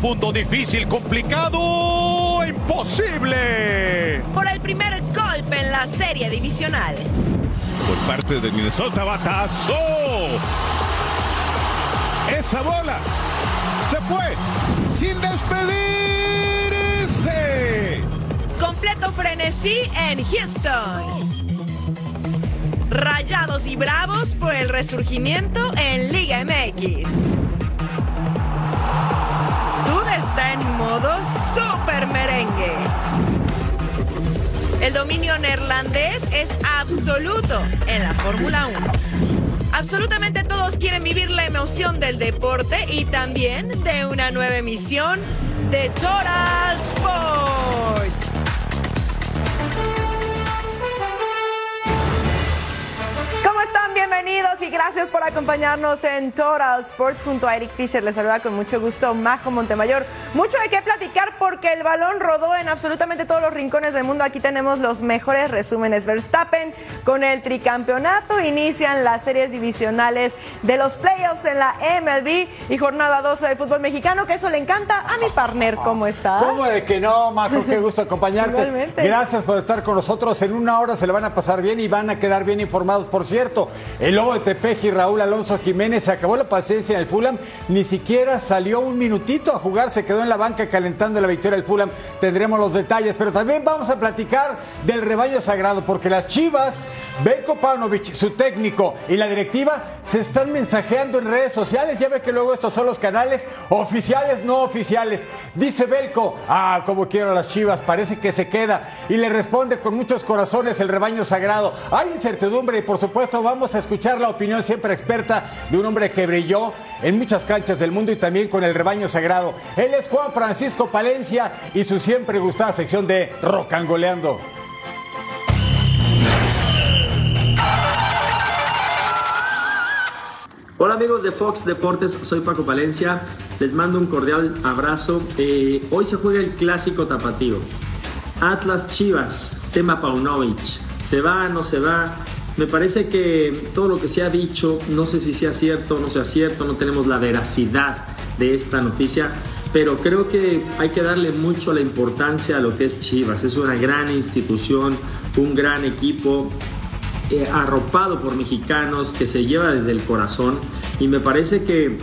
profundo, difícil, complicado, imposible. Por el primer golpe en la serie divisional. Por parte de Minnesota, batazo. Esa bola se fue sin despedirse. Completo frenesí en Houston. Rayados y Bravos por el resurgimiento en Liga MX. Modo super merengue. El dominio neerlandés es absoluto en la Fórmula 1. Absolutamente todos quieren vivir la emoción del deporte y también de una nueva emisión de Total. Bienvenidos y gracias por acompañarnos en Total Sports junto a Eric Fisher. Les saluda con mucho gusto Majo Montemayor. Mucho de qué platicar porque el balón rodó en absolutamente todos los rincones del mundo. Aquí tenemos los mejores resúmenes. Verstappen con el tricampeonato inician las series divisionales de los playoffs en la MLB y jornada 12 de fútbol mexicano, que eso le encanta a mi partner. ¿Cómo estás? ¿Cómo de que no, Majo? Qué gusto acompañarte. Igualmente. Gracias por estar con nosotros. En una hora se le van a pasar bien y van a quedar bien informados. Por cierto, el lobo de Tepeji, Raúl Alonso Jiménez, se acabó la paciencia en el Fulham. Ni siquiera salió un minutito a jugar, se quedó en la banca calentando la victoria del Fulham. Tendremos los detalles, pero también vamos a platicar del rebaño sagrado, porque las Chivas, Belko Paunovic, su técnico y la directiva se están mensajeando en redes sociales. Ya ve que luego estos son los canales oficiales, no oficiales. Dice Belko, ah, como quiero las Chivas, parece que se queda. Y le responde con muchos corazones el rebaño sagrado. Hay incertidumbre y por supuesto vamos a escuchar la opinión siempre experta de un hombre que brilló en muchas canchas del mundo y también con el rebaño sagrado. Él es Juan Francisco Palencia y su siempre gustada sección de Rocangoleando. Hola amigos de Fox Deportes, soy Paco Palencia, les mando un cordial abrazo. Eh, hoy se juega el clásico tapatío. Atlas Chivas, tema Paunovic. ¿Se va, no se va? Me parece que todo lo que se ha dicho, no sé si sea cierto o no sea cierto, no tenemos la veracidad de esta noticia, pero creo que hay que darle mucho la importancia a lo que es Chivas. Es una gran institución, un gran equipo, eh, arropado por mexicanos, que se lleva desde el corazón y me parece que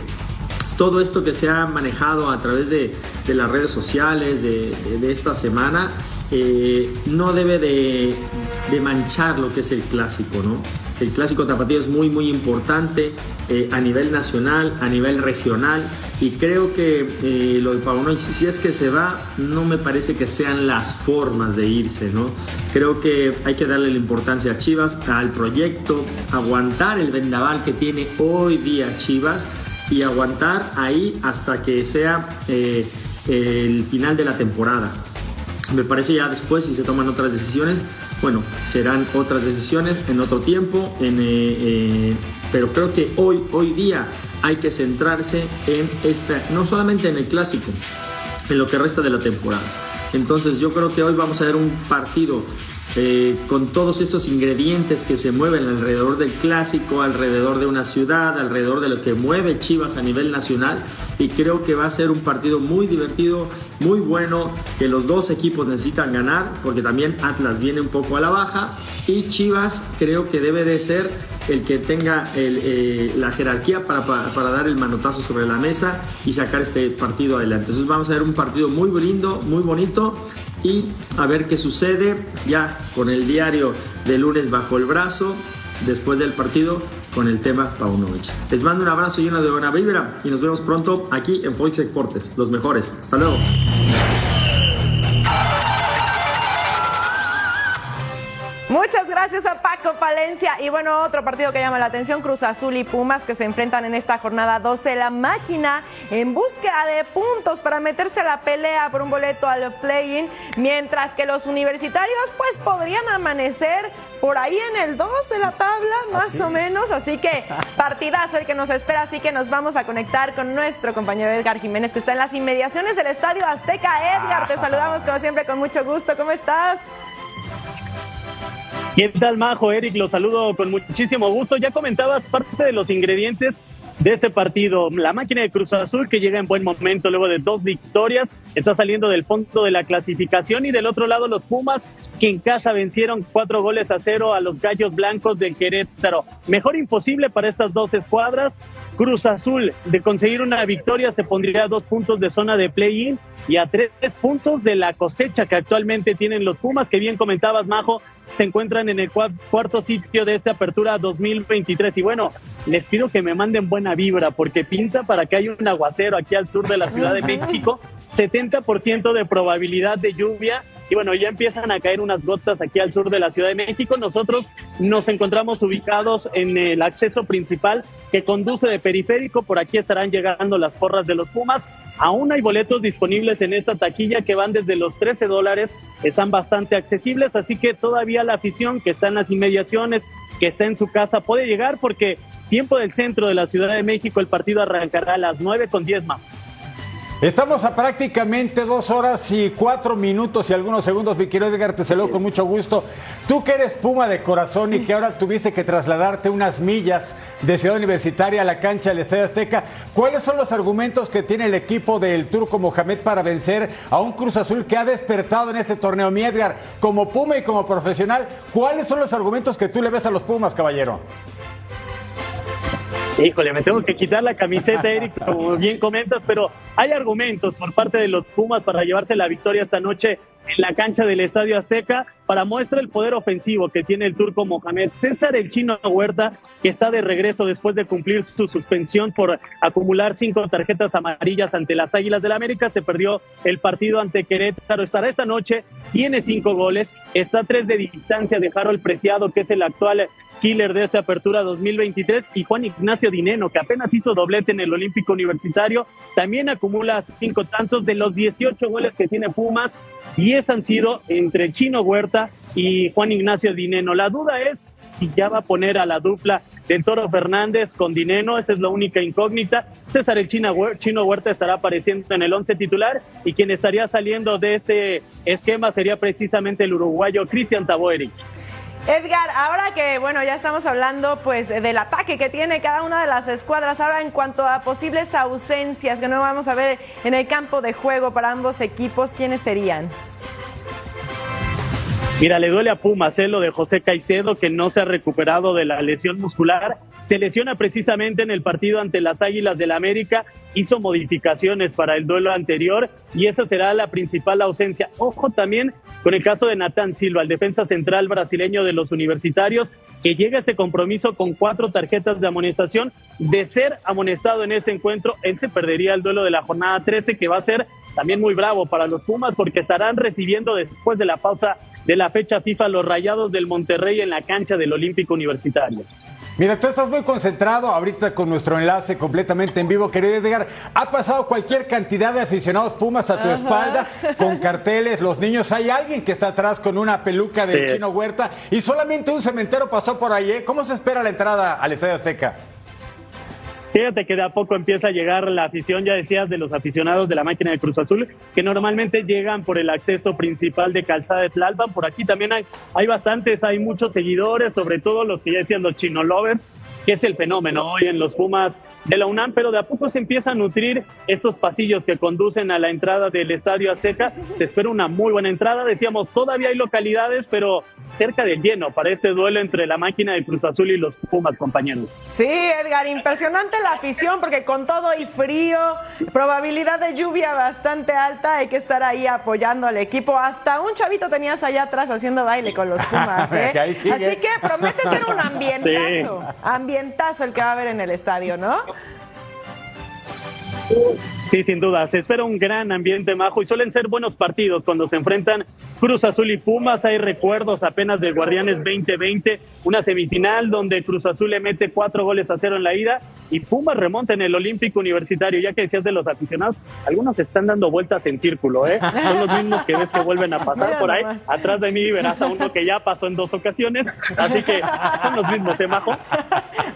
todo esto que se ha manejado a través de, de las redes sociales de, esta semana eh, no debe de, manchar lo que es el clásico, ¿no? El clásico tapatío es muy, muy importante eh, a nivel nacional, a nivel regional y creo que eh, lo de si es que se va, no me parece que sean las formas de irse, ¿no? Creo que hay que darle la importancia a Chivas, al proyecto, aguantar el vendaval que tiene hoy día Chivas y aguantar ahí hasta que sea el final de la temporada. Me parece ya después, si se toman otras decisiones, bueno, serán otras decisiones en otro tiempo, en, eh, eh, pero creo que hoy, hoy día hay que centrarse en esta, no solamente en el clásico, en lo que resta de la temporada. Entonces yo creo que hoy vamos a ver un partido eh, con todos estos ingredientes que se mueven alrededor del clásico, alrededor de una ciudad, alrededor de lo que mueve Chivas a nivel nacional y creo que va a ser un partido muy divertido, muy bueno, que los dos equipos necesitan ganar porque también Atlas viene un poco a la baja y Chivas creo que debe de ser el que tenga eh, la jerarquía para, para, para dar el manotazo sobre la mesa y sacar este partido adelante. Entonces vamos a ver un partido muy lindo, muy bonito y a ver qué sucede ya con el diario de lunes bajo el brazo después del partido con el tema Paunovic. Les mando un abrazo lleno de buena vibra y nos vemos pronto aquí en Fox Deportes, los mejores. Hasta luego. Muchas gracias a Paco Palencia. Y bueno, otro partido que llama la atención, Cruz Azul y Pumas, que se enfrentan en esta jornada 12. La máquina en búsqueda de puntos para meterse a la pelea por un boleto al play-in, mientras que los universitarios pues podrían amanecer por ahí en el 2 de la tabla, más o menos. Así que partidazo el que nos espera, así que nos vamos a conectar con nuestro compañero Edgar Jiménez, que está en las inmediaciones del Estadio Azteca. Edgar, te saludamos como siempre con mucho gusto. ¿Cómo estás? ¿Qué tal, Majo? Eric, los saludo con muchísimo gusto. Ya comentabas parte de los ingredientes de este partido. La máquina de Cruz Azul que llega en buen momento luego de dos victorias, está saliendo del fondo de la clasificación y del otro lado los Pumas que en casa vencieron cuatro goles a cero a los Gallos Blancos de Querétaro. Mejor imposible para estas dos escuadras. Cruz Azul de conseguir una victoria se pondría a dos puntos de zona de play-in y a tres puntos de la cosecha que actualmente tienen los Pumas, que bien comentabas, Majo, se encuentran en el cuarto sitio de esta apertura 2023. Y bueno, les pido que me manden buena vibra porque pinta para que haya un aguacero aquí al sur de la Ciudad de México, 70% de probabilidad de lluvia y bueno, ya empiezan a caer unas gotas aquí al sur de la Ciudad de México. Nosotros nos encontramos ubicados en el acceso principal que conduce de periférico. Por aquí estarán llegando las porras de los Pumas. Aún hay boletos disponibles en esta taquilla que van desde los 13 dólares. Están bastante accesibles, así que todavía la afición que está en las inmediaciones, que está en su casa, puede llegar porque tiempo del centro de la Ciudad de México, el partido arrancará a las 9 con 10 más. Estamos a prácticamente dos horas y cuatro minutos y algunos segundos. Mi querido Edgar, te saludo con mucho gusto. Tú que eres Puma de corazón y que ahora tuviste que trasladarte unas millas de Ciudad Universitaria a la cancha del Estadio Azteca, ¿cuáles son los argumentos que tiene el equipo del Turco Mohamed para vencer a un Cruz Azul que ha despertado en este torneo? Mi Edgar, como Puma y como profesional, ¿cuáles son los argumentos que tú le ves a los Pumas, caballero? Híjole, me tengo que quitar la camiseta, Eric, como bien comentas, pero hay argumentos por parte de los Pumas para llevarse la victoria esta noche en la cancha del Estadio Azteca para muestra el poder ofensivo que tiene el turco Mohamed. César el chino Huerta, que está de regreso después de cumplir su suspensión por acumular cinco tarjetas amarillas ante las Águilas del América, se perdió el partido ante Querétaro. Estará esta noche, tiene cinco goles, está a tres de distancia de Harold Preciado, que es el actual killer de esta apertura 2023, y Juan Ignacio Dineno, que apenas hizo doblete en el Olímpico Universitario, también acumula cinco tantos de los 18 goles que tiene Pumas, 10 han sido entre Chino Huerta y Juan Ignacio Dineno. La duda es si ya va a poner a la dupla del Toro Fernández con Dineno, esa es la única incógnita. César el Chino Huerta estará apareciendo en el once titular y quien estaría saliendo de este esquema sería precisamente el uruguayo Cristian Taboeri. Edgar, ahora que bueno, ya estamos hablando pues del ataque que tiene cada una de las escuadras, ahora en cuanto a posibles ausencias que no vamos a ver en el campo de juego para ambos equipos, ¿quiénes serían? Mira, le duele a Pumas ¿eh? lo de José Caicedo, que no se ha recuperado de la lesión muscular. Se lesiona precisamente en el partido ante las Águilas del la América. Hizo modificaciones para el duelo anterior y esa será la principal ausencia. Ojo también con el caso de Natán Silva, el defensa central brasileño de los universitarios, que llega a ese compromiso con cuatro tarjetas de amonestación. De ser amonestado en este encuentro, él se perdería el duelo de la jornada 13, que va a ser también muy bravo para los Pumas, porque estarán recibiendo después de la pausa de la fecha FIFA los Rayados del Monterrey en la cancha del Olímpico Universitario. Mira, tú estás muy concentrado ahorita con nuestro enlace completamente en vivo, querido Edgar. Ha pasado cualquier cantidad de aficionados Pumas a tu espalda con carteles, los niños. Hay alguien que está atrás con una peluca del chino Huerta y solamente un cementero pasó por ahí. ¿eh? ¿Cómo se espera la entrada al Estadio Azteca? Fíjate que de a poco empieza a llegar la afición, ya decías, de los aficionados de la máquina de Cruz Azul, que normalmente llegan por el acceso principal de Calzada de Tlalpan. Por aquí también hay, hay bastantes, hay muchos seguidores, sobre todo los que ya decían los chino lovers, que es el fenómeno hoy en los Pumas de la UNAM, pero de a poco se empieza a nutrir estos pasillos que conducen a la entrada del Estadio Azteca. Se espera una muy buena entrada. Decíamos, todavía hay localidades, pero cerca del lleno para este duelo entre la máquina de Cruz Azul y los Pumas, compañeros. Sí, Edgar, impresionante la afición, porque con todo y frío, probabilidad de lluvia bastante alta, hay que estar ahí apoyando al equipo. Hasta un chavito tenías allá atrás haciendo baile con los Pumas, ¿eh? Así que promete ser un ambientazo, ambientazo el que va a haber en el estadio, ¿no? Sí, sin duda. Se espera un gran ambiente, Majo, y suelen ser buenos partidos cuando se enfrentan Cruz Azul y Pumas. Hay recuerdos apenas del Guardianes 2020, una semifinal donde Cruz Azul le mete cuatro goles a cero en la ida y Pumas remonta en el Olímpico Universitario. Ya que decías de los aficionados, algunos están dando vueltas en círculo, ¿eh? Son los mismos que ves que vuelven a pasar por ahí. Atrás de mí verás a uno que ya pasó en dos ocasiones, así que son los mismos, ¿eh, Majo?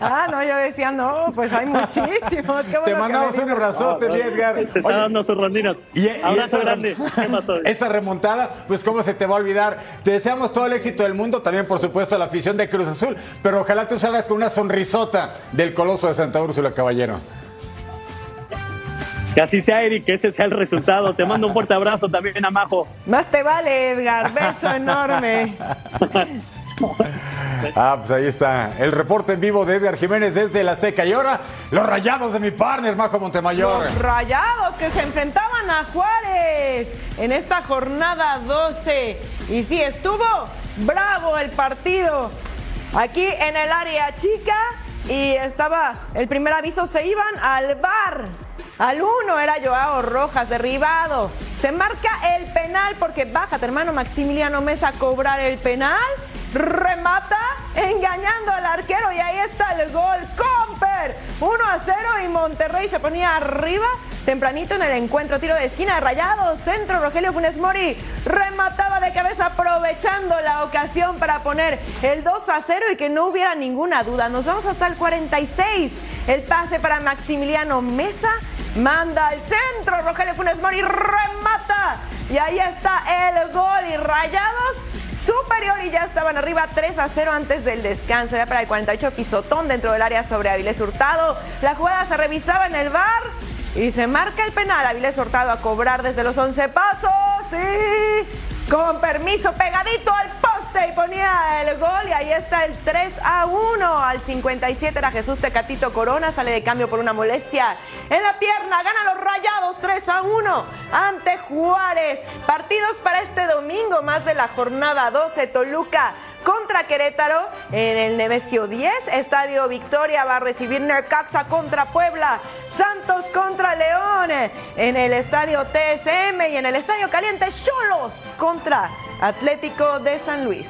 Ah, no, yo decía, no, pues hay muchísimos. Te mandamos un abrazote, bien, Edgar. Se está Oye, dando sus rondinas. y- y Abrazo esa grande. rem- ¿Qué pasó? Esa remontada, pues cómo se te va a olvidar. Te deseamos todo el éxito del mundo, también por supuesto a la afición de Cruz Azul, pero ojalá tú salgas con una sonrisota del coloso de Santa Úrsula, caballero. Que así sea, Eric, que ese sea el resultado. Te mando un fuerte abrazo también a Majo. Más te vale, Edgar. Beso enorme. Ah, pues ahí está el reporte en vivo de Edgar Jiménez desde el Azteca. Y ahora, los rayados de mi partner, Majo Montemayor. Los rayados que se enfrentaban a Juárez en esta jornada 12. Y sí, estuvo bravo el partido aquí en el área chica. Y estaba, el primer aviso, se iban al bar. Al uno era Joao Rojas, derribado. Se marca el penal porque baja tu hermano Maximiliano Mesa a cobrar el penal. Remata engañando al arquero y ahí está el gol. Comper 1 a 0 y Monterrey se ponía arriba tempranito en el encuentro. Tiro de esquina de Rayados. Centro Rogelio Funes Mori remataba de cabeza aprovechando la ocasión para poner el 2 a 0 y que no hubiera ninguna duda. Nos vamos hasta el 46. El pase para Maximiliano Mesa. Manda al centro. Rogelio Funes Mori remata. Y ahí está el gol. Y Rayados superior y ya estaban arriba 3 a 0 antes del descanso. Ya para el 48 pisotón dentro del área sobre Avilés Hurtado. La jugada se revisaba en el bar y se marca el penal. Avilés Hurtado a cobrar desde los 11 pasos. Sí. Con permiso, pegadito al poste y ponía el gol. Y ahí está el 3 a 1. Al 57 era Jesús Tecatito Corona. Sale de cambio por una molestia en la pierna. Gana los rayados 3 a 1 ante Juárez. Partidos para este domingo, más de la jornada 12. Toluca contra Querétaro en el Nemesio 10. Estadio Victoria va a recibir Nercaxa contra Puebla. Santos contra León en el Estadio TSM y en el Estadio Caliente Cholos contra Atlético de San Luis.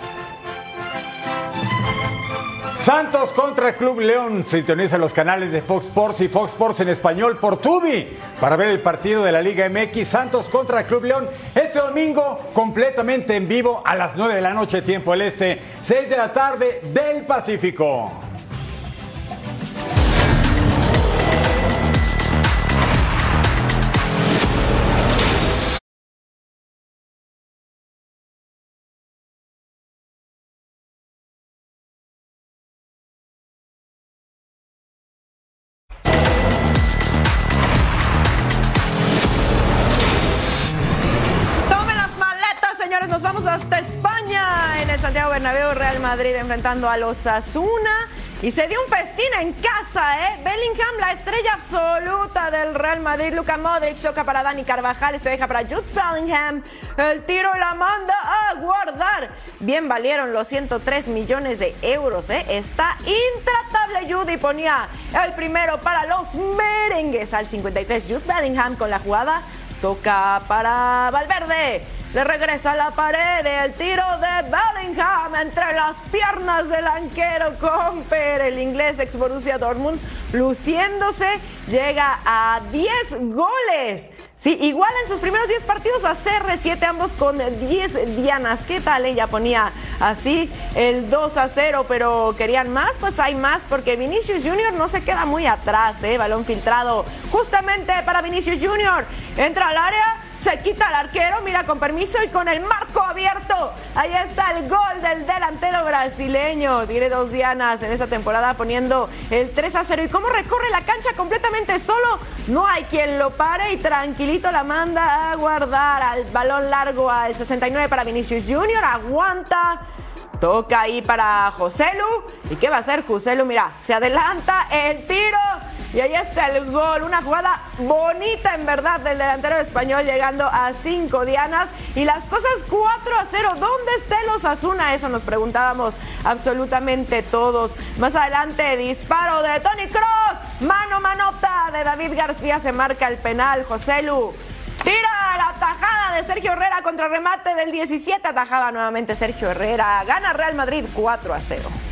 Santos contra Club León. Sintoniza los canales de Fox Sports y Fox Sports en español por Tubi para ver el partido de la Liga MX. Santos contra Club León este domingo completamente en vivo a las 9 de la noche, tiempo el este, 6 de la tarde del Pacífico. Madrid enfrentando a los Asuna. Y se dio un festín en casa, ¿eh? Bellingham, la estrella absoluta del Real Madrid. Luka Modric choca para Dani Carvajal. Este deja para Jude Bellingham. El tiro la manda a guardar. Bien valieron los 103 millones de euros, ¿eh? Está intratable Jude ponía el primero para los merengues al 53. Jude Bellingham con la jugada. Toca para Valverde. Le regresa a la pared el tiro de Bellingham entre las piernas del arquero Comper, el inglés ex Borussia Dortmund, luciéndose, llega a 10 goles. Sí, igual en sus primeros 10 partidos a CR7, ambos con 10 dianas. ¿Qué tal? Ella ponía así el 2 a 0, pero querían más, pues hay más, porque Vinicius Junior no se queda muy atrás, ¿eh? Balón filtrado justamente para Vinicius Junior. Entra al área, se quita al arquero, mira con permiso y con el marco abierto. Ahí está el gol del delantero brasileño. Tiene dos dianas en esta temporada poniendo el 3 a 0. ¿Y cómo recorre la cancha completamente solo? No hay quien lo pare y tranquilito la manda a guardar al balón largo al 69 para Vinicius Junior. Aguanta. Toca ahí para Joselu. ¿Y qué va a hacer Joselu? Mira, se adelanta el tiro. Y ahí está el gol, una jugada bonita en verdad del delantero español llegando a cinco dianas y las cosas 4 a 0. ¿Dónde está los Asuna? Eso nos preguntábamos absolutamente todos. Más adelante, disparo de Tony Cross, mano manota de David García, se marca el penal, Joselu. Tira la tajada de Sergio Herrera contra remate del 17. Atajaba nuevamente Sergio Herrera. Gana Real Madrid 4 a 0.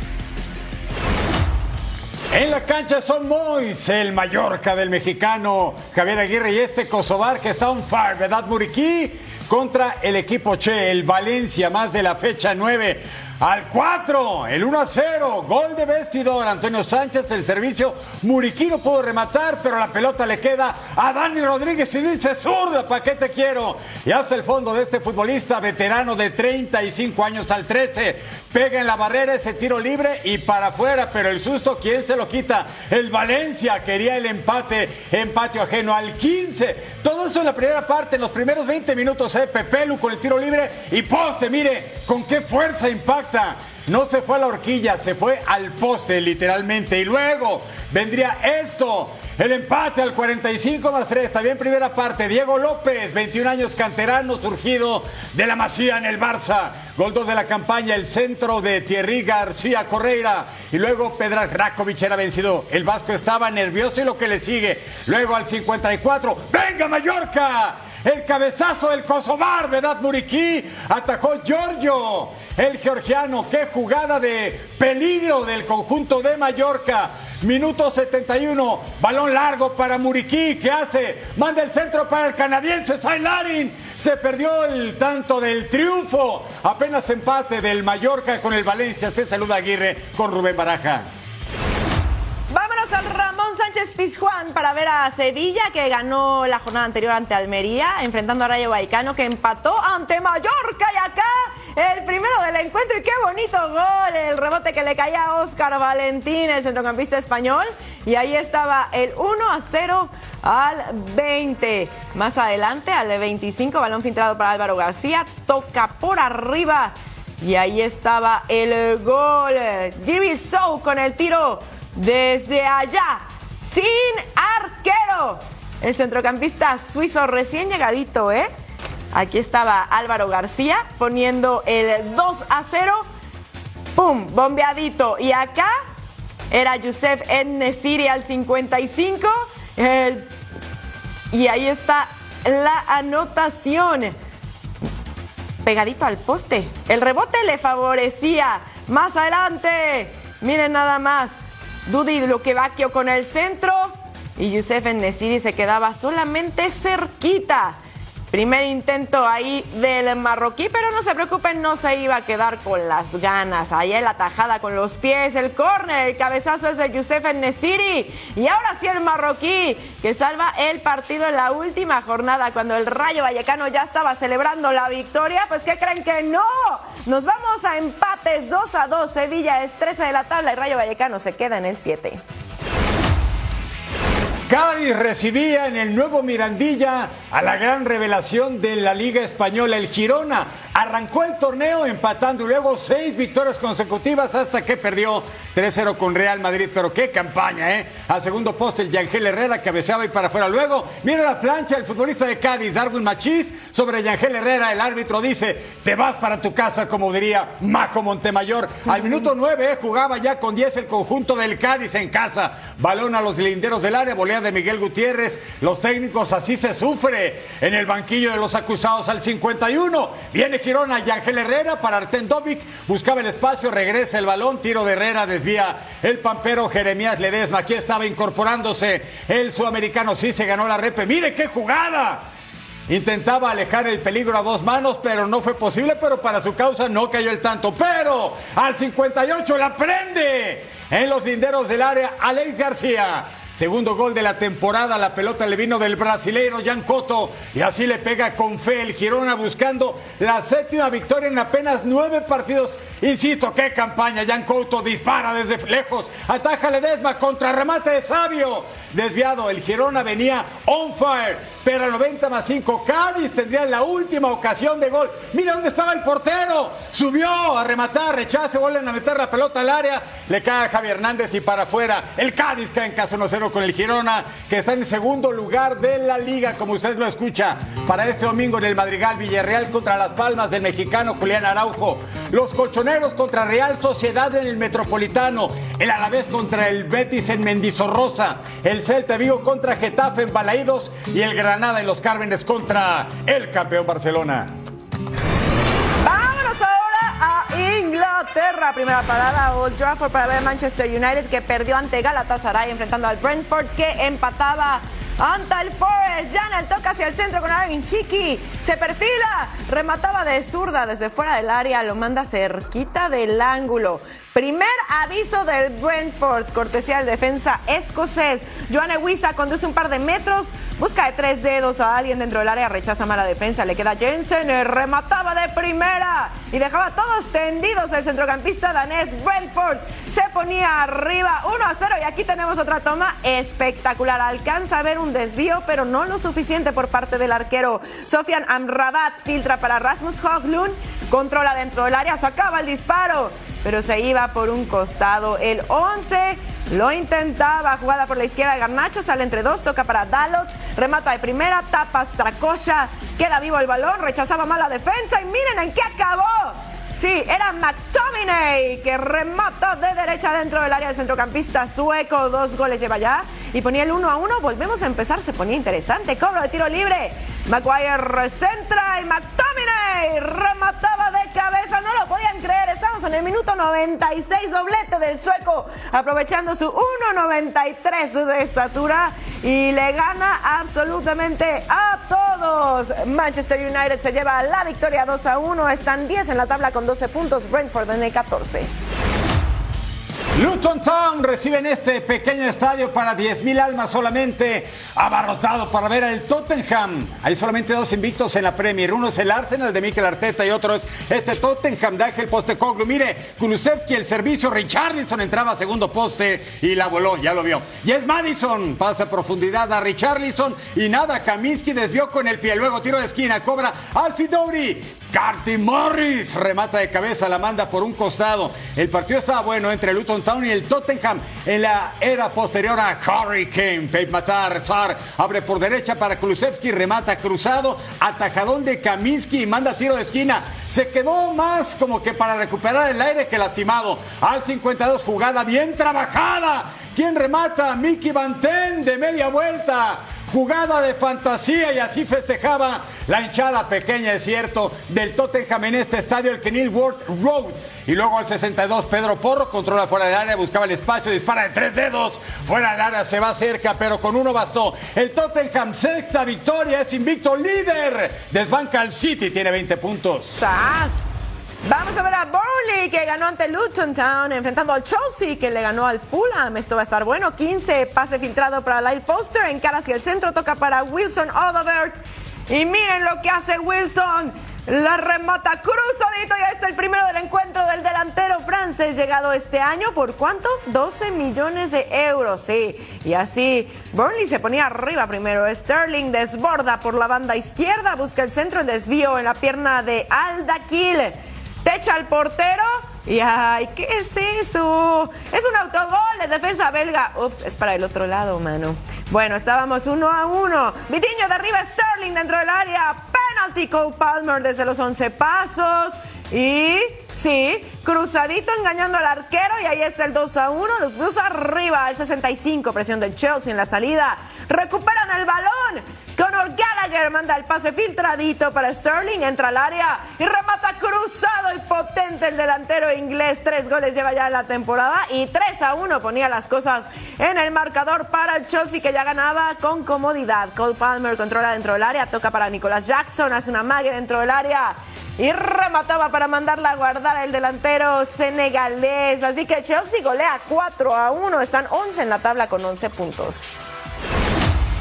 En la cancha son Mois, el Mallorca del mexicano Javier Aguirre y este Kosovar que está on fire, ¿verdad, Muriquí? Contra el equipo Che, el Valencia, más de la fecha 9. al 4, el 1 a 0, gol de vestidor, Antonio Sánchez, el servicio, Muriquino pudo rematar, pero la pelota le queda a Dani Rodríguez y dice, zurda, ¿para qué te quiero? Y hasta el fondo de este futbolista veterano de 35 años al 13, pega en la barrera ese tiro libre y para afuera, pero el susto, ¿quién se lo quita? El Valencia quería el empate en patio ajeno al 15. Todo eso en la primera parte, en los primeros 20 minutos, ¿eh? Pepelu con el tiro libre y poste, mire, con qué fuerza impacta. No se fue a la horquilla, se fue al poste literalmente. Y luego vendría esto. El empate al 45 más 3, también primera parte. Diego López, 21 años canterano, surgido de la Masía en el Barça. Gol 2 de la campaña, el centro de Thierry García Correira. Y luego Pedra Rakovic era vencido. El Vasco estaba nervioso y lo que le sigue. Luego al 54, ¡venga Mallorca! El cabezazo del Kosovar, ¿verdad, Muriquí? Atajó Giorgio, el georgiano. Qué jugada de peligro del conjunto de Mallorca. Minuto 71, balón largo para Muriquí, ¿qué hace? Manda el centro para el canadiense Sailarin. Se perdió el tanto del triunfo. Apenas empate del Mallorca con el Valencia. Se saluda Aguirre con Rubén Baraja. Vámonos al Ramón Sánchez Pizjuán para ver a Sevilla que ganó la jornada anterior ante Almería, enfrentando a Rayo Vallecano que empató ante Mallorca y acá el primero del encuentro y qué bonito gol, el rebote que le caía a Óscar Valentín, el centrocampista español, y ahí estaba el 1 a 0 al 20. Más adelante, al 25, balón filtrado para Álvaro García, toca por arriba y ahí estaba el gol. Jimmy Sou con el tiro desde allá, sin arquero. El centrocampista suizo recién llegadito, ¿eh? Aquí estaba Álvaro García poniendo el 2 a 0. ¡Pum! Bombeadito. Y acá era Youssef Nesiri al 55. El- y ahí está la anotación. Pegadito al poste. El rebote le favorecía. Más adelante. Miren nada más. Dudi Luquevaquio con el centro. Y Youssef Nesiri se quedaba solamente cerquita. Primer intento ahí del marroquí, pero no se preocupen, no se iba a quedar con las ganas. Ahí la tajada con los pies, el córner, el cabezazo es de Youssef Nesiri. Y ahora sí el marroquí, que salva el partido en la última jornada, cuando el Rayo Vallecano ya estaba celebrando la victoria. Pues, ¿qué creen que no? Nos vamos a empates 2 a 2. Sevilla es 13 de la tabla y Rayo Vallecano se queda en el 7. Cádiz recibía en el nuevo Mirandilla a la gran revelación de la Liga Española, el Girona. Arrancó el torneo empatando y luego seis victorias consecutivas hasta que perdió 3-0 con Real Madrid. Pero qué campaña, ¿eh? Al segundo poste el Yangel Herrera cabeceaba y para afuera. Luego, mira la plancha, el futbolista de Cádiz, Darwin Machís, sobre Yangel Herrera. El árbitro dice, te vas para tu casa, como diría Majo Montemayor. Al minuto 9 jugaba ya con 10 el conjunto del Cádiz en casa. Balón a los linderos del área, volea de Miguel Gutiérrez. Los técnicos así se sufre en el banquillo de los acusados al 51. Viene Girona y Ángel Herrera para Artendovic. Buscaba el espacio, regresa el balón, tiro de Herrera, desvía el pampero Jeremías Ledesma. Aquí estaba incorporándose el sudamericano. Sí se ganó la repe. Mire qué jugada. Intentaba alejar el peligro a dos manos, pero no fue posible, pero para su causa no cayó el tanto. Pero al 58 la prende en los linderos del área Alex García. Segundo gol de la temporada, la pelota le vino del brasileiro Jan Coto y así le pega con fe el Girona buscando la séptima victoria en apenas nueve partidos. Insisto, qué campaña, Jan Couto dispara desde lejos, ataja Ledesma, contra remate de Sabio, desviado, el Girona venía on fire, pero al 90 más 5, Cádiz tendría la última ocasión de gol. Mira dónde estaba el portero, subió a rematar, rechace, vuelven a meter la pelota al área, le cae a Javi Hernández y para afuera, el Cádiz cae en casa 1-0 con el Girona, que está en segundo lugar de la liga, como usted lo escucha, para este domingo en el Madrigal Villarreal contra Las Palmas del mexicano Julián Araujo, los colchoneros contra Real Sociedad en el Metropolitano, el Alavés contra el Betis en Mendizorroza, el Celta Vigo contra Getafe en Balaídos. Y el Granada en Los Cármenes contra el campeón Barcelona. Vámonos ahora a Inglaterra. Primera parada, Old Trafford para ver Manchester United que perdió ante Galatasaray enfrentando al Brentford que empataba anta el Forest. Janel toca hacia el centro con Aaron Hickey. Se perfila, remataba de zurda desde fuera del área, lo manda cerquita del ángulo. Primer aviso del Brentford, cortesía del defensa escocés. Joanne Wisa conduce un par de metros, busca de tres dedos a alguien dentro del área, rechaza mala defensa, le queda Jensen, remataba de primera y dejaba todos tendidos el centrocampista danés Brentford. Se ponía arriba 1 a 0 y aquí tenemos otra toma espectacular. Alcanza a ver un desvío, pero no lo suficiente por parte del arquero. Sofian Amrabat filtra para Rasmus Hoglund, controla dentro del área, sacaba el disparo pero se iba por un costado. El 11 lo intentaba, jugada por la izquierda de Garnacho, sale entre dos, toca para Dalox, remata de primera, tapa Stracocha, queda vivo el balón, rechazaba mal la defensa y miren en qué acabó. Sí, era McTominay que remata de derecha dentro del área del centrocampista sueco. Dos goles lleva ya y ponía el 1 a 1. Volvemos a empezar, se ponía interesante. Cobro de tiro libre. Maguire recentra y McTominay remataba de cabeza. No lo podían creer. Estamos en el minuto 96, doblete del sueco, aprovechando su 1.93 de estatura y le gana absolutamente a todos. Manchester United se lleva la victoria 2 a 1. Están 10 en la tabla con 12 puntos. Brentford en el 14. Luton Town recibe en este pequeño estadio para 10.000 almas solamente, abarrotado para ver al Tottenham. Hay solamente dos invictos en la Premier. Uno es el Arsenal de Mikel Arteta y otro es este Tottenham de Ángel Postecoglu. Mire, Kulusevski, el servicio, Richarlison entraba a segundo poste y la voló, ya lo vio. Y es Madison, pasa a profundidad a Richarlison y nada, Kaminsky desvió con el pie. Luego tiro de esquina, cobra Alfie Dowry. Carty Morris remata de cabeza, la manda por un costado. El partido estaba bueno entre Luton Town y el Tottenham en la era posterior a Hurricane. Pep Matar, Sar abre por derecha para Kulusevski, remata cruzado, atajadón de Kaminsky y manda tiro de esquina. Se quedó más como que para recuperar el aire que lastimado. Al 52, jugada bien trabajada. ¿Quién remata? Mickey Banten de media vuelta jugada de fantasía y así festejaba la hinchada pequeña, es cierto, del Tottenham en este estadio, el Kenilworth Road. Y luego al 62, Pedro Porro controla fuera del área, buscaba el espacio, dispara de tres dedos, fuera del área, se va cerca, pero con uno bastó. El Tottenham, sexta victoria, es invicto líder, desbanca al City, tiene 20 puntos. Vamos a ver a Burnley que ganó ante Luton Town, enfrentando al Chelsea que le ganó al Fulham. Esto va a estar bueno. 15 pase filtrado para Lyle Foster, en cara hacia el centro, toca para Wilson Odovert. Y miren lo que hace Wilson. La remata cruzadito, ya está el primero del encuentro del delantero francés llegado este año. ¿Por cuánto? 12 millones de euros, sí. Y así, Burnley se ponía arriba primero. Sterling desborda por la banda izquierda, busca el centro, el desvío en la pierna de Aldaquil techa al portero y ay, ¿qué es eso? Es un autogol de defensa belga. Ups, es para el otro lado, mano. Bueno, estábamos uno a uno. Vitiño de arriba, Sterling dentro del área. Penalty Cole Palmer desde los 11 pasos. Y sí, cruzadito engañando al arquero y ahí está el 2 a 1. Los Blues arriba al 65, presión del Chelsea en la salida. Recuperan el balón. Conor Gallagher manda el pase filtradito para Sterling, entra al área y remata cruzado y potente el delantero inglés. Tres goles lleva ya la temporada y 3 a 1 ponía las cosas en el marcador para el Chelsea que ya ganaba con comodidad. Cole Palmer controla dentro del área, toca para Nicolas Jackson, hace una magia dentro del área y remataba para mandarla a guardar el delantero senegalés. Así que Chelsea golea 4 a 1, están 11 en la tabla con 11 puntos.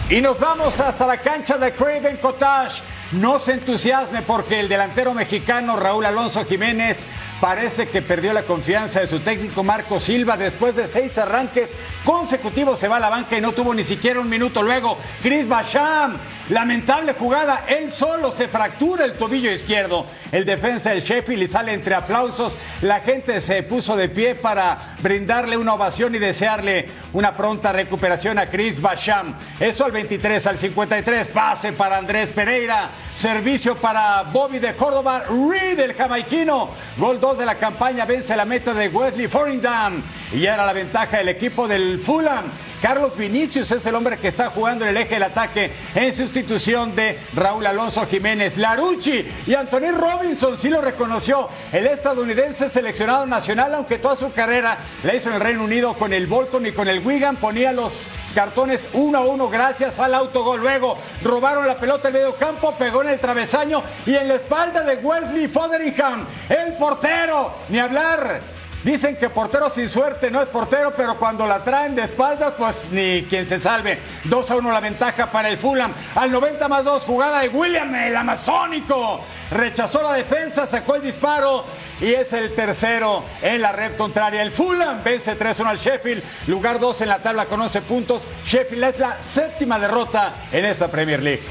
Y nos vamos hasta la cancha de Craven Cottage. No se entusiasme porque el delantero mexicano Raúl Alonso Jiménez parece que perdió la confianza de su técnico Marco Silva después de seis arranques consecutivos se va a la banca y no tuvo ni siquiera un minuto luego. Chris Bacham, lamentable jugada, él solo se fractura el tobillo izquierdo. El defensa del Sheffield y sale entre aplausos. La gente se puso de pie para brindarle una ovación y desearle una pronta recuperación a Chris Bacham. Eso al 23, al 53, pase para Andrés Pereira, servicio para Bobby de Córdoba, Reed el jamaiquino, gol 2 de la campaña, vence la meta de Wesley Foringdam y era la ventaja del equipo del Fulham. Carlos Vinicius es el hombre que está jugando en el eje del ataque en sustitución de Raúl Alonso Jiménez. Larucci y Anthony Robinson sí lo reconoció. El estadounidense seleccionado nacional, aunque toda su carrera la hizo en el Reino Unido con el Bolton y con el Wigan, ponía los cartones 1 a 1 gracias al autogol. Luego robaron la pelota en medio campo, pegó en el travesaño y en la espalda de Wesley Foderingham, el portero. Ni hablar. Dicen que portero sin suerte no es portero, pero cuando la traen de espaldas, pues ni quien se salve. 2 a 1 la ventaja para el Fulham. Al 90 más 2, jugada de William, el amazónico. Rechazó la defensa, sacó el disparo y es el tercero en la red contraria. El Fulham vence 3-1 al Sheffield, lugar 2 en la tabla con 11 puntos. Sheffield es la séptima derrota en esta Premier League.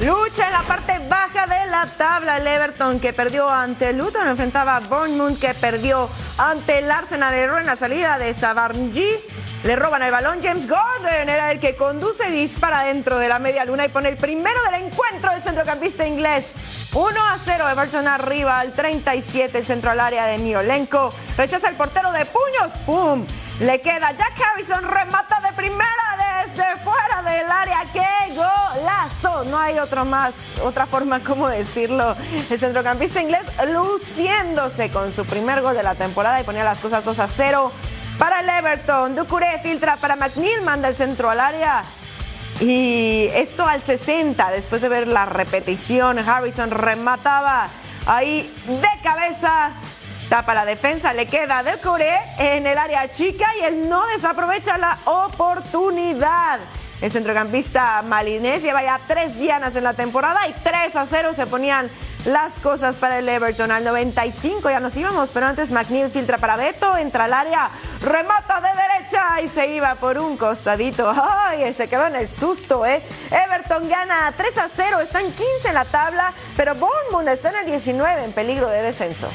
Lucha en la parte baja de la tabla. El Everton que perdió ante Luton enfrentaba a Bournemouth que perdió ante el Arsenal. Error en la salida de Savarnji. Le roban el balón. James Gordon era el que conduce y dispara dentro de la media luna y pone el primero del encuentro del centrocampista inglés. 1 a 0 Everton arriba al 37 el centro al área de Miolenko. Rechaza el portero de puños. ¡Pum! Le queda Jack Harrison, remata de primera desde fuera del área. ¡Qué golazo! No hay otra más, otra forma como decirlo. El centrocampista inglés luciéndose con su primer gol de la temporada y ponía las cosas 2 a 0 para el Everton. Ducuré filtra para McNeil, manda el centro al área. Y esto al 60, después de ver la repetición, Harrison remataba ahí de cabeza Tapa la defensa, le queda de Coré en el área chica y él no desaprovecha la oportunidad. El centrocampista malinés lleva ya tres dianas en la temporada y 3 a 0 se ponían las cosas para el Everton. Al 95 ya nos íbamos, pero antes McNeil filtra para Beto, entra al área, remata de derecha y se iba por un costadito. ¡Ay! Se quedó en el susto, ¿eh? Everton gana 3 a 0, está en 15 en la tabla, pero Bournemouth está en el 19 en peligro de descenso.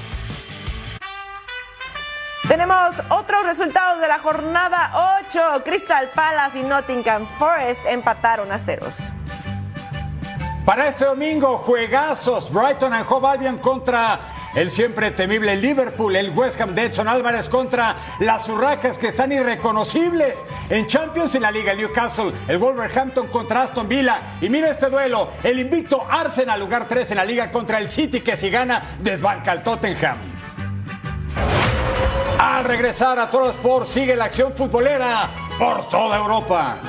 Tenemos otros resultados de la jornada 8. Crystal Palace y Nottingham Forest empataron a ceros. Para este domingo, juegazos. Brighton and Hove Albion contra el siempre temible Liverpool, el West Ham de Edson Álvarez contra las Urracas que están irreconocibles en Champions y la Liga, el Newcastle, el Wolverhampton contra Aston Villa. Y mira este duelo, el invicto Arsenal, lugar 3 en la Liga contra el City que si gana desbanca al Tottenham. Al regresar a Total Sport sigue la acción futbolera por toda Europa.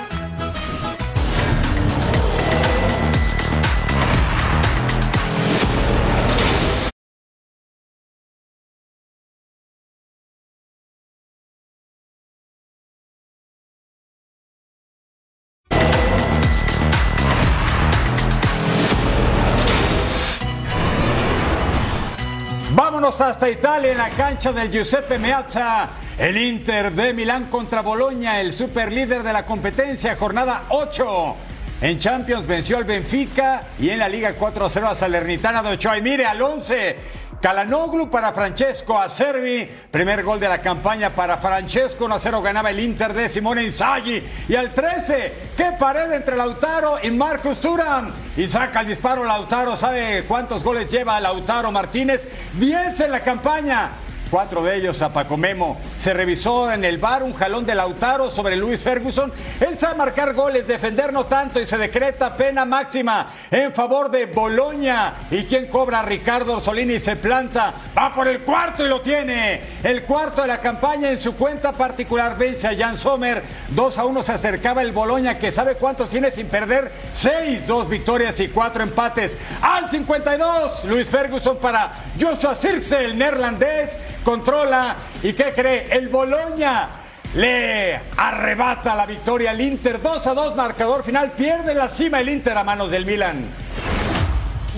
Vámonos hasta Italia en la cancha del Giuseppe Meazza. El Inter de Milán contra Boloña, el superlíder de la competencia, jornada 8. En Champions venció al Benfica y en la Liga 4-0 a Salernitana de Ochoa. Y mire, al 11 Calanoglu para Francesco Acerbi. Primer gol de la campaña para Francesco. 1 0 ganaba el Inter de Simone Inzaghi. Y al 13, qué pared entre Lautaro y Marcus Turam. Y saca el disparo Lautaro. ¿Sabe cuántos goles lleva Lautaro Martínez? 10 en la campaña. Cuatro de ellos a Paco Memo. Se revisó en el bar un jalón de Lautaro sobre Luis Ferguson. Él sabe marcar goles, defender no tanto y se decreta pena máxima en favor de Boloña. ¿Y quién cobra? Ricardo Orsolini se planta. Va por el cuarto y lo tiene. El cuarto de la campaña en su cuenta particular vence a Jan Sommer. 2 a 1 se acercaba el Boloña que sabe cuántos tiene sin perder. 6, 2 victorias y 4 empates. Al 52, Luis Ferguson para Joshua Sirce, el neerlandés controla y ¿qué cree? El Boloña le arrebata la victoria al Inter 2 a 2 marcador final pierde la cima el Inter a manos del Milan.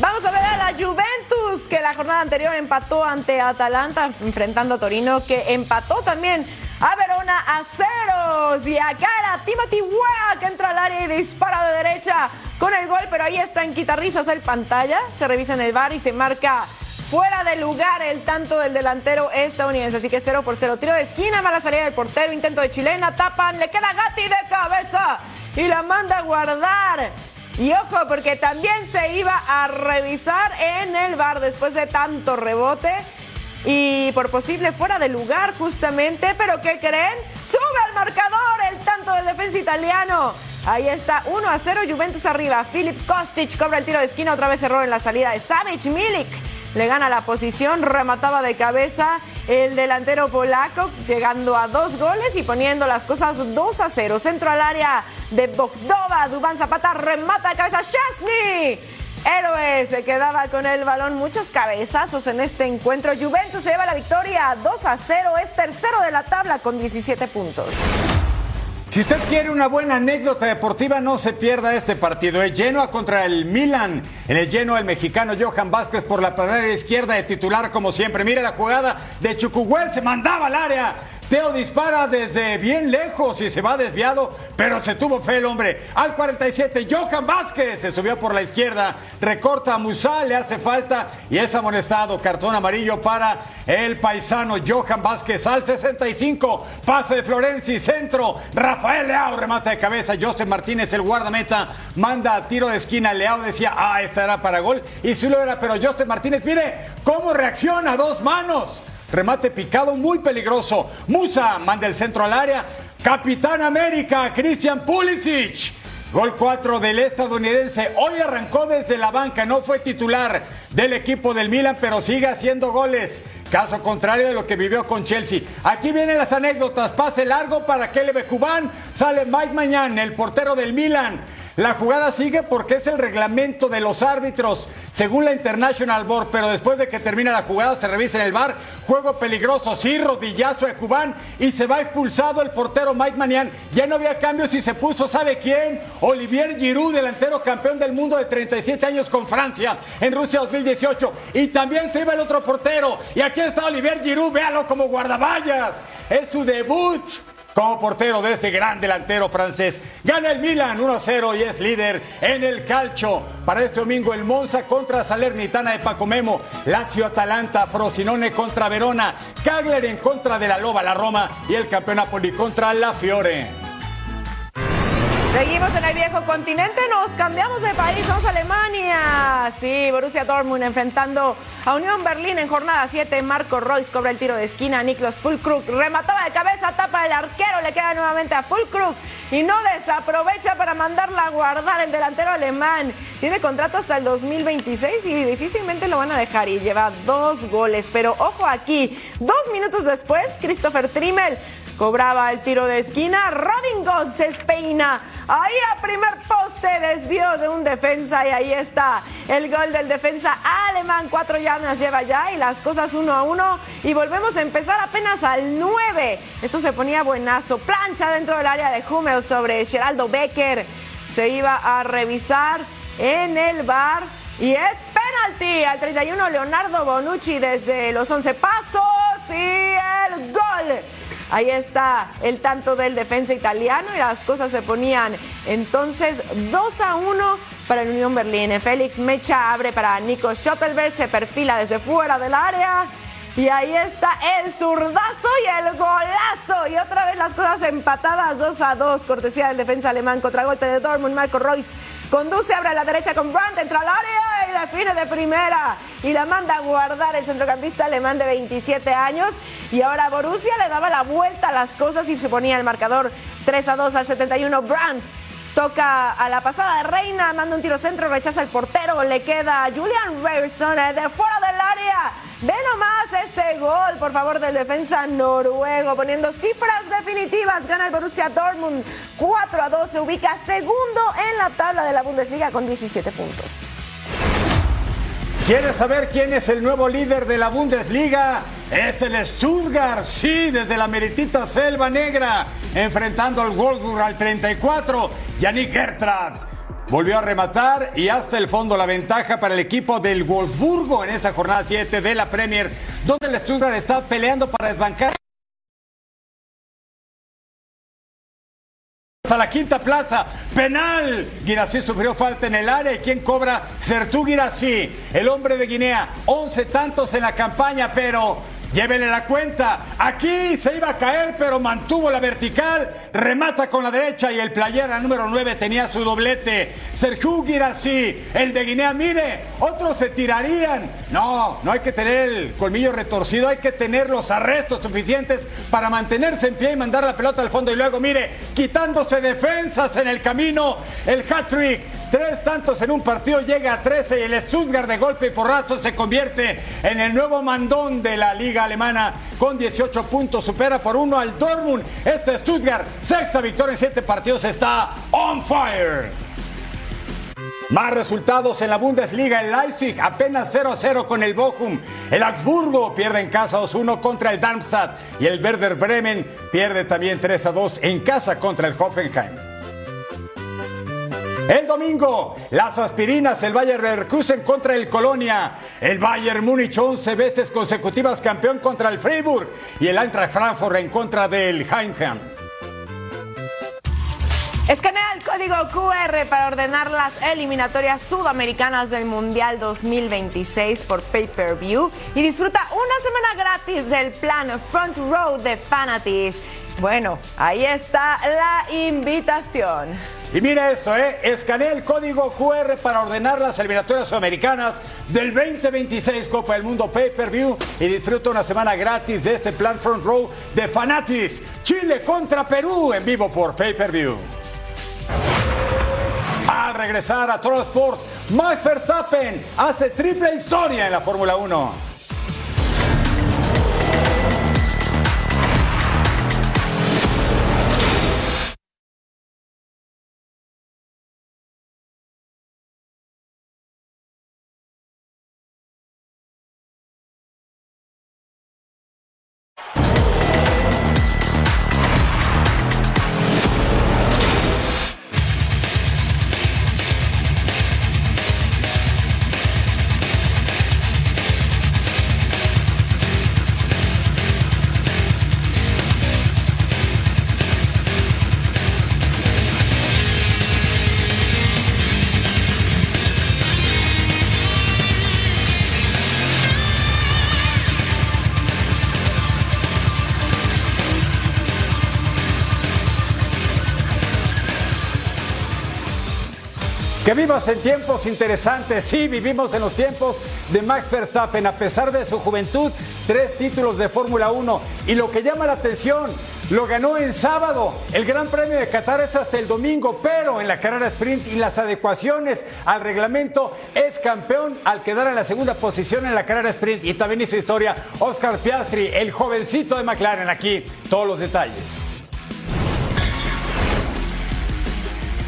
Vamos a ver a la Juventus que la jornada anterior empató ante Atalanta enfrentando a Torino que empató también a Verona a ceros y acá era Timothy Weah que entra al área y dispara de derecha con el gol pero ahí está en quitarrizas el pantalla se revisa en el bar y se marca Fuera de lugar el tanto del delantero estadounidense. Así que 0 por 0. Tiro de esquina, mala salida del portero. Intento de chilena. Tapan. Le queda Gatti de cabeza. Y la manda a guardar. Y ojo, porque también se iba a revisar en el bar después de tanto rebote. Y por posible fuera de lugar justamente. Pero ¿qué creen? Sube al marcador el tanto del defensa italiano. Ahí está, 1 a 0, Juventus arriba. Filip Kostic cobra el tiro de esquina, otra vez error en la salida de Savic Milik le gana la posición, remataba de cabeza el delantero polaco, llegando a dos goles y poniendo las cosas 2 a 0. Centro al área de Bogdova, Dubán Zapata remata de cabeza, Chesney. Héroe se quedaba con el balón, muchos cabezazos en este encuentro. Juventus se lleva la victoria 2 a 0, es tercero de la tabla con 17 puntos. Si usted quiere una buena anécdota deportiva, no se pierda este partido. Es Genoa contra el Milan. En el lleno el mexicano Johan Vázquez por la pared izquierda de titular como siempre. Mire la jugada de Chucuguel, se mandaba al área. Teo dispara desde bien lejos y se va desviado, pero se tuvo fe el hombre. Al 47, Johan Vázquez se subió por la izquierda, recorta a Musa, le hace falta y es amonestado. Cartón amarillo para el paisano Johan Vázquez. Al 65, pase de Florenzi, centro. Rafael Leao remata de cabeza. José Martínez, el guardameta, manda tiro de esquina. Leao decía, ah, esta era para gol. Y sí lo era, pero José Martínez, mire cómo reacciona, dos manos. Remate picado, muy peligroso. Musa manda el centro al área. Capitán América, Christian Pulisic. Gol 4 del estadounidense. Hoy arrancó desde la banca, no fue titular del equipo del Milan, pero sigue haciendo goles. Caso contrario de lo que vivió con Chelsea. Aquí vienen las anécdotas. Pase largo para Kelebe Cubán. Sale Mike Mañán, el portero del Milan. La jugada sigue porque es el reglamento de los árbitros, según la International Board, pero después de que termina la jugada se revisa en el bar, juego peligroso, sí, rodillazo de Cubán y se va expulsado el portero Mike Manian. Ya no había cambios y se puso, ¿sabe quién? Olivier Giroud, delantero campeón del mundo de 37 años con Francia en Rusia 2018. Y también se iba el otro portero. Y aquí está Olivier Giroud, véalo como guardaballas. Es su debut como portero de este gran delantero francés. Gana el Milan 1-0 y es líder en el calcio. Para este domingo el Monza contra Salernitana de Paco Memo, Lazio Atalanta, Frosinone contra Verona, Kagler en contra de la Loba, la Roma y el campeón Napoli contra la Fiore. Seguimos en el viejo continente, nos cambiamos de país, vamos a Alemania. Sí, Borussia Dortmund enfrentando a Unión Berlín en jornada 7. Marco Royce cobra el tiro de esquina, Niklas Fulkrug remataba de cabeza, tapa el arquero, le queda nuevamente a Fulkrug y no desaprovecha para mandarla a guardar el delantero alemán. Tiene contrato hasta el 2026 y difícilmente lo van a dejar y lleva dos goles. Pero ojo aquí, dos minutos después, Christopher Trimmel Cobraba el tiro de esquina. Robin se espeina. Ahí a primer poste desvió de un defensa y ahí está el gol del defensa alemán. Cuatro llamas lleva ya y las cosas uno a uno. Y volvemos a empezar apenas al 9. Esto se ponía buenazo. Plancha dentro del área de Hummel sobre Geraldo Becker. Se iba a revisar en el bar. Y es penalti al 31 Leonardo Bonucci desde los 11 pasos. Y el gol Ahí está el tanto del defensa italiano y las cosas se ponían entonces 2 a 1 para el Unión Berlín. Félix Mecha abre para Nico Schottelberg, se perfila desde fuera del área. Y ahí está el zurdazo y el golazo. Y otra vez las cosas empatadas 2 a 2. Cortesía del defensa alemán. Contragolpe de Dortmund. Marco Royce conduce, abre a la derecha con Brandt. Entra al área y define de primera. Y la manda a guardar el centrocampista alemán de 27 años. Y ahora Borussia le daba la vuelta a las cosas y se ponía el marcador 3 a 2 al 71. Brandt Toca a la pasada de Reina, manda un tiro centro, rechaza el portero, le queda Julian Ryerson eh, de fuera del área. Ve nomás ese gol, por favor, del defensa noruego, poniendo cifras definitivas. Gana el Borussia Dortmund 4 a 2, se ubica segundo en la tabla de la Bundesliga con 17 puntos. ¿Quieres saber quién es el nuevo líder de la Bundesliga? Es el Stuttgart, sí, desde la meritita Selva Negra, enfrentando al Wolfsburg al 34, Yannick Gertrad. Volvió a rematar y hasta el fondo la ventaja para el equipo del Wolfsburgo en esta jornada 7 de la Premier, donde el Stuttgart está peleando para desbancar a la quinta plaza. Penal. Girassi sufrió falta en el área. ¿Y quién cobra? Sertú Girassi, el hombre de Guinea. 11 tantos en la campaña, pero Llévenle la cuenta. Aquí se iba a caer, pero mantuvo la vertical. Remata con la derecha y el playera número 9 tenía su doblete. Sergio Girassi, el de Guinea. Mire, otros se tirarían. No, no hay que tener el colmillo retorcido. Hay que tener los arrestos suficientes para mantenerse en pie y mandar la pelota al fondo. Y luego, mire, quitándose defensas en el camino. El hat-trick Tres tantos en un partido llega a 13 y el Stuttgart de golpe y porrazo se convierte en el nuevo mandón de la liga alemana con 18 puntos. Supera por uno al Dortmund. Este Stuttgart, sexta victoria en siete partidos, está on fire. Más resultados en la Bundesliga. El Leipzig apenas 0 a 0 con el Bochum. El Augsburgo pierde en casa 2-1 contra el Darmstadt. Y el Werder Bremen pierde también 3 a 2 en casa contra el Hoffenheim. El domingo, las aspirinas, el Bayern Leverkusen contra el Colonia, el Bayern Múnich 11 veces consecutivas campeón contra el Freiburg y el Eintracht Frankfurt en contra del Heinheim. Escanea el código QR para ordenar las eliminatorias sudamericanas del Mundial 2026 por pay-per-view y disfruta una semana gratis del plan Front Row de Fanatis. Bueno, ahí está la invitación. Y mira eso, ¿eh? Escanea el código QR para ordenar las eliminatorias sudamericanas del 2026 Copa del Mundo Pay-Per-View y disfruta una semana gratis de este plan Front Row de Fanatis. Chile contra Perú en vivo por Pay-Per-View. Al regresar a Troll Sports, Max Verstappen hace triple historia en la Fórmula 1. Que vivas en tiempos interesantes. Sí, vivimos en los tiempos de Max Verstappen. A pesar de su juventud, tres títulos de Fórmula 1. Y lo que llama la atención, lo ganó en sábado. El Gran Premio de Qatar es hasta el domingo, pero en la carrera sprint y las adecuaciones al reglamento es campeón al quedar en la segunda posición en la carrera sprint. Y también hizo historia Oscar Piastri, el jovencito de McLaren. Aquí todos los detalles.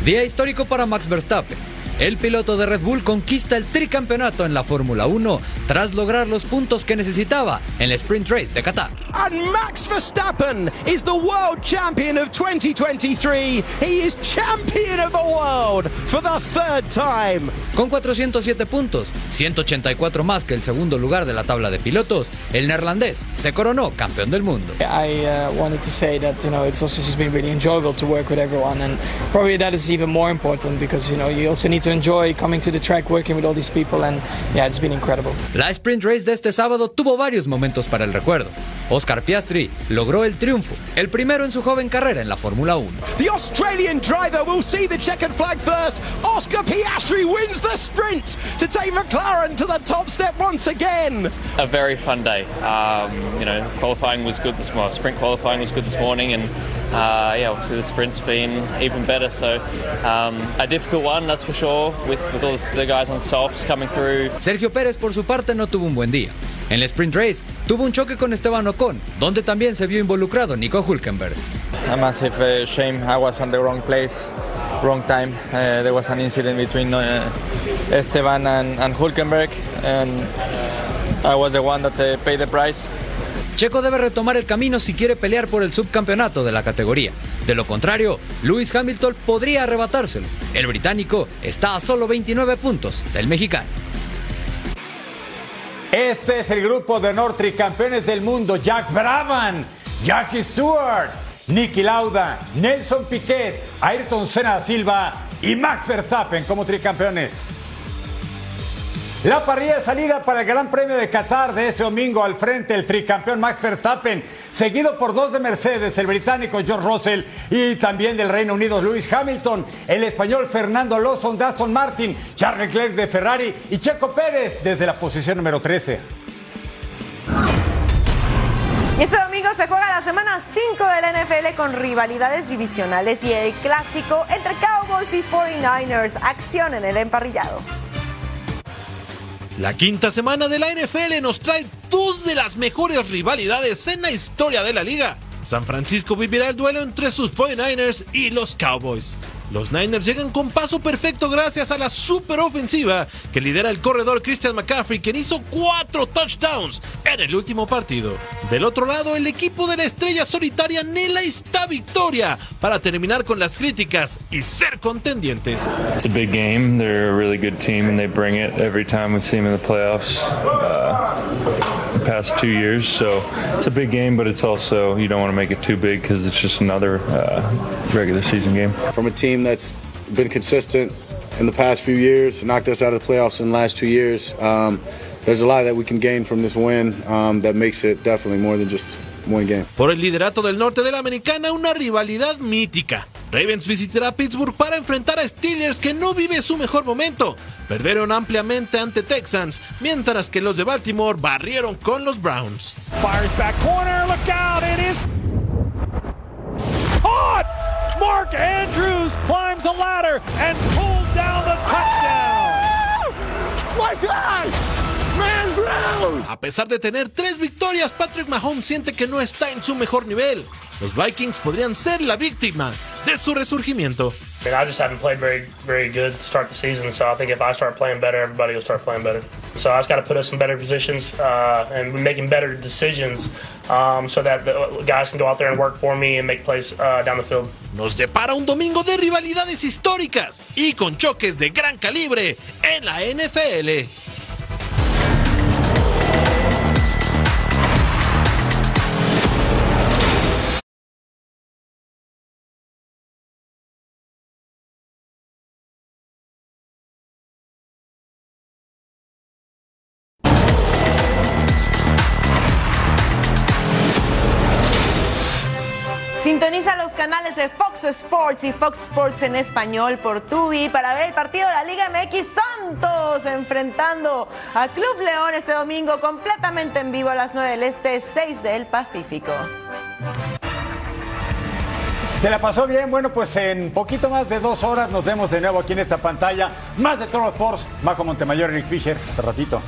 Día histórico para Max Verstappen. El piloto de Red Bull conquista el tricampeonato en la Fórmula 1 tras lograr los puntos que necesitaba en el Sprint Race de Qatar. And Max Verstappen is the world champion of 2023. He is champion of the world for the third time. Con 407 puntos, 184 más que el segundo lugar de la tabla de pilotos, el neerlandés se coronó campeón del mundo. I uh, wanted to say that you know it's also just been really enjoyable to work with everyone, and probably that is even more important because you know you also need to enjoy coming to the track, working with all these people, and yeah, it's been incredible. La Sprint Race de este sábado tuvo varios momentos para el recuerdo. Oscar Piastri logró el triunfo, el primero en su joven carrera en la Fórmula 1. The Australian driver will see the checkered flag first. Oscar Piastri wins the sprint to take McLaren to the top step once again. a very fun day. Um, you know, qualifying was good this morning. Sprint qualifying was good this morning, and uh, yeah, obviously the sprint's been even better. So um, a difficult one, that's for sure, with with all the guys on softs coming through. Sergio Pérez por su parte no tuvo un buen día. En la Sprint Race tuvo un choque con Esteban Ocon, donde también se vio involucrado Nico Hulkenberg. a massive uh, shame. I was on the wrong place, wrong time. Uh, there was an incident between uh, Esteban and, and Hulkenberg, and I was the one that uh, paid the price. Checo debe retomar el camino si quiere pelear por el subcampeonato de la categoría. De lo contrario, Lewis Hamilton podría arrebatárselo. El británico está a solo 29 puntos del mexicano. Este es el grupo de honor tricampeones del mundo. Jack Brabham, Jackie Stewart, Nicky Lauda, Nelson Piquet, Ayrton Senna Silva y Max Verstappen como tricampeones. La parrilla de salida para el Gran Premio de Qatar de ese domingo al frente el tricampeón Max Verstappen, seguido por dos de Mercedes, el británico George Russell y también del Reino Unido Lewis Hamilton, el español Fernando Alonso de Aston Martin, Charles Leclerc de Ferrari y Checo Pérez desde la posición número 13. Y este domingo se juega la semana 5 del NFL con rivalidades divisionales y el clásico entre Cowboys y 49ers. Acción en el emparrillado. La quinta semana de la NFL nos trae dos de las mejores rivalidades en la historia de la liga. San Francisco vivirá el duelo entre sus 49ers y los Cowboys. Los Niners llegan con paso perfecto gracias a la superofensiva que lidera el corredor Christian McCaffrey, quien hizo cuatro touchdowns en el último partido. Del otro lado, el equipo de la estrella solitaria anhela esta victoria para terminar con las críticas y ser contendientes. It's a big game. They're a really good team, and they bring it every time we see them in the playoffs. Uh, past two years, so it's a big game, but it's also you don't want to make it too big because it's just another uh, regular season game. From a team that's been consistent in the past few years, knocked us out of the playoffs in the last two years. Um, there's a lot that we can gain from this win um, that makes it definitely more than just game. Por el liderato del norte de la americana, una rivalidad mítica. Ravens visitará Pittsburgh para enfrentar a Steelers que no vive su mejor momento. Perdieron ampliamente ante Texans, mientras que los de Baltimore barrieron con los Browns. Fires back corner, look out, it is caught! Mark Andrews climbs a ladder and pulls down the touchdown. My God! A pesar de tener tres victorias, Patrick Mahomes siente que no está en su mejor nivel. Los Vikings podrían ser la víctima de su resurgimiento. I just haven't played very, very good to start the season. So I think if I start playing better, everybody will start playing better. So I just got to put us in better positions uh, and making better decisions um, so that the guys can go out there and work for me and make plays uh, down the field. Nos depara un domingo de rivalidades históricas y con choques de gran calibre en la NFL. Fox Sports y Fox Sports en español por Tubi para ver el partido de la Liga MX Santos enfrentando a Club León este domingo completamente en vivo a las 9 del Este, 6 del Pacífico. ¿Se la pasó bien? Bueno, pues en poquito más de dos horas nos vemos de nuevo aquí en esta pantalla. Más de todos los Sports, Majo Montemayor y Rick Fisher. Hasta ratito.